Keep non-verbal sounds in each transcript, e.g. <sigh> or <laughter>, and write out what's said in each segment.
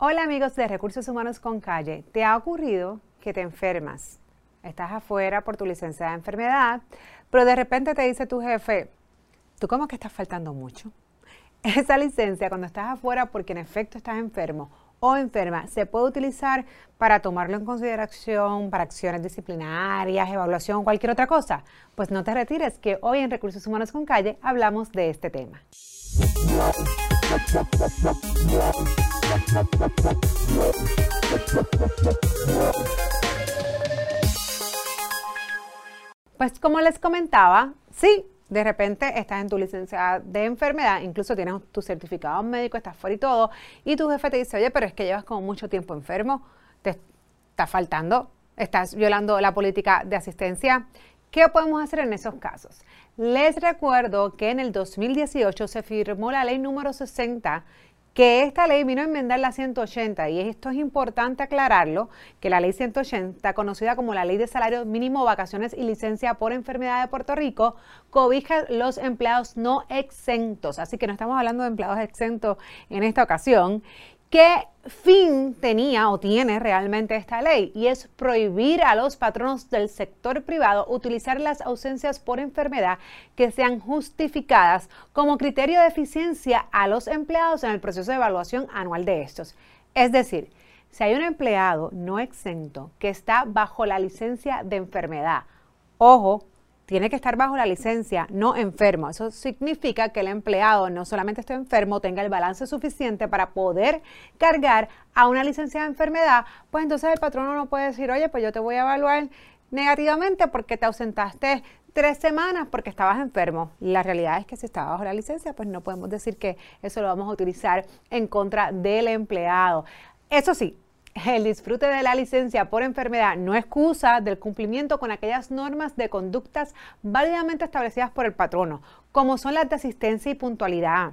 Hola amigos de Recursos Humanos con Calle. ¿Te ha ocurrido que te enfermas? Estás afuera por tu licencia de enfermedad, pero de repente te dice tu jefe, ¿tú cómo que estás faltando mucho? <laughs> Esa licencia cuando estás afuera porque en efecto estás enfermo o enferma se puede utilizar para tomarlo en consideración para acciones disciplinarias, evaluación, cualquier otra cosa. Pues no te retires que hoy en Recursos Humanos con Calle hablamos de este tema. Pues como les comentaba, sí, de repente estás en tu licencia de enfermedad, incluso tienes tu certificado médico, estás fuera y todo, y tu jefe te dice, oye, pero es que llevas como mucho tiempo enfermo, te está faltando, estás violando la política de asistencia. ¿Qué podemos hacer en esos casos? Les recuerdo que en el 2018 se firmó la ley número 60 que esta ley vino a enmendar la 180 y esto es importante aclararlo, que la ley 180, conocida como la ley de salario mínimo, vacaciones y licencia por enfermedad de Puerto Rico, cobija los empleados no exentos. Así que no estamos hablando de empleados exentos en esta ocasión. ¿Qué fin tenía o tiene realmente esta ley? Y es prohibir a los patronos del sector privado utilizar las ausencias por enfermedad que sean justificadas como criterio de eficiencia a los empleados en el proceso de evaluación anual de estos. Es decir, si hay un empleado no exento que está bajo la licencia de enfermedad, ojo, tiene que estar bajo la licencia, no enfermo. Eso significa que el empleado no solamente esté enfermo, tenga el balance suficiente para poder cargar a una licencia de enfermedad, pues entonces el patrono no puede decir, oye, pues yo te voy a evaluar negativamente porque te ausentaste tres semanas porque estabas enfermo. La realidad es que si estaba bajo la licencia, pues no podemos decir que eso lo vamos a utilizar en contra del empleado. Eso sí, el disfrute de la licencia por enfermedad no excusa del cumplimiento con aquellas normas de conductas válidamente establecidas por el patrono, como son las de asistencia y puntualidad.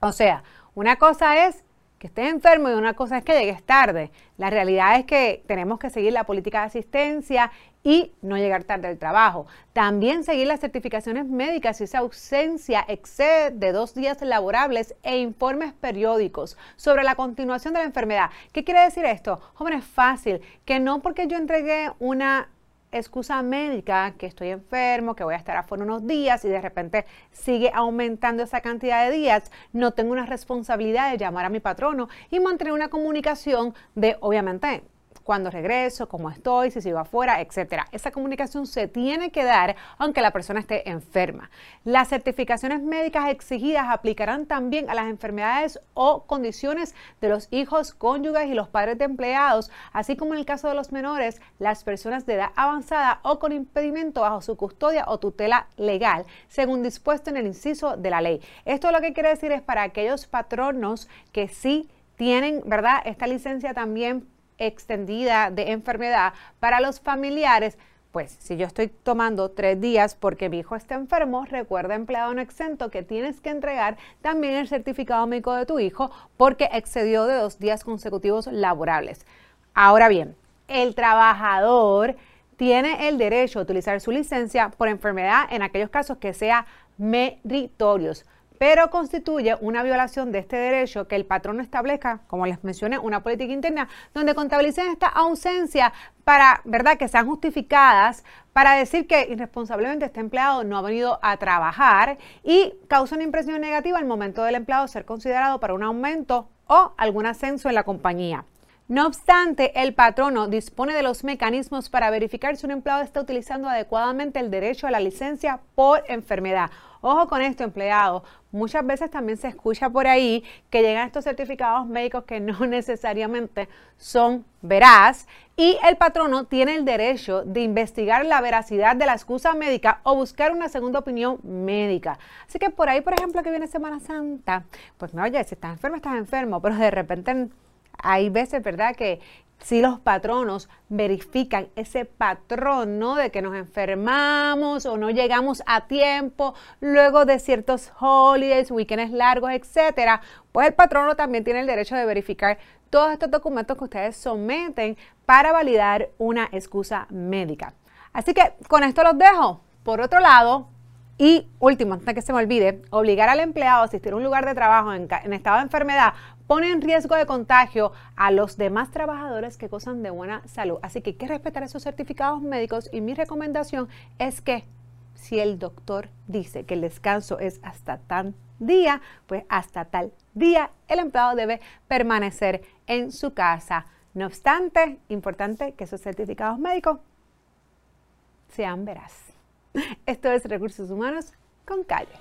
O sea, una cosa es que estés enfermo y una cosa es que llegues tarde. La realidad es que tenemos que seguir la política de asistencia y no llegar tarde al trabajo. También seguir las certificaciones médicas si esa ausencia excede de dos días laborables e informes periódicos sobre la continuación de la enfermedad. ¿Qué quiere decir esto? Jóvenes, fácil, que no porque yo entregué una excusa médica, que estoy enfermo, que voy a estar afuera unos días y de repente sigue aumentando esa cantidad de días, no tengo una responsabilidad de llamar a mi patrono y mantener una comunicación de, obviamente, cuándo regreso, cómo estoy, si sigo afuera, etcétera. Esa comunicación se tiene que dar aunque la persona esté enferma. Las certificaciones médicas exigidas aplicarán también a las enfermedades o condiciones de los hijos, cónyuges y los padres de empleados, así como en el caso de los menores, las personas de edad avanzada o con impedimento bajo su custodia o tutela legal, según dispuesto en el inciso de la ley. Esto lo que quiere decir es para aquellos patronos que sí tienen, ¿verdad? Esta licencia también extendida de enfermedad para los familiares, pues si yo estoy tomando tres días porque mi hijo está enfermo, recuerda empleado no exento que tienes que entregar también el certificado médico de tu hijo porque excedió de dos días consecutivos laborables. Ahora bien, el trabajador tiene el derecho a utilizar su licencia por enfermedad en aquellos casos que sea meritorios pero constituye una violación de este derecho que el patrón establezca, como les mencioné, una política interna donde contabilicen esta ausencia para, ¿verdad?, que sean justificadas para decir que irresponsablemente este empleado no ha venido a trabajar y causa una impresión negativa al momento del empleado ser considerado para un aumento o algún ascenso en la compañía. No obstante, el patrono dispone de los mecanismos para verificar si un empleado está utilizando adecuadamente el derecho a la licencia por enfermedad. Ojo con esto, empleado. Muchas veces también se escucha por ahí que llegan estos certificados médicos que no <laughs> necesariamente son veraz y el patrono tiene el derecho de investigar la veracidad de la excusa médica o buscar una segunda opinión médica. Así que por ahí, por ejemplo, que viene Semana Santa, pues no, oye, si estás enfermo, estás enfermo, pero de repente hay veces, ¿verdad?, que si los patronos verifican ese patrón, ¿no? De que nos enfermamos o no llegamos a tiempo luego de ciertos holidays, weekends largos, etcétera, pues el patrono también tiene el derecho de verificar todos estos documentos que ustedes someten para validar una excusa médica. Así que con esto los dejo. Por otro lado, Y último, antes que se me olvide, obligar al empleado a asistir a un lugar de trabajo en, estado de enfermedad pone en riesgo de contagio a los demás trabajadores que gozan de buena salud. Así que hay que respetar esos certificados médicos y mi recomendación es que si el doctor dice que el descanso es hasta tal día, pues hasta tal día el empleado debe permanecer en su casa. No obstante, importante que esos certificados médicos sean veraz. Esto es Recursos Humanos con Calle.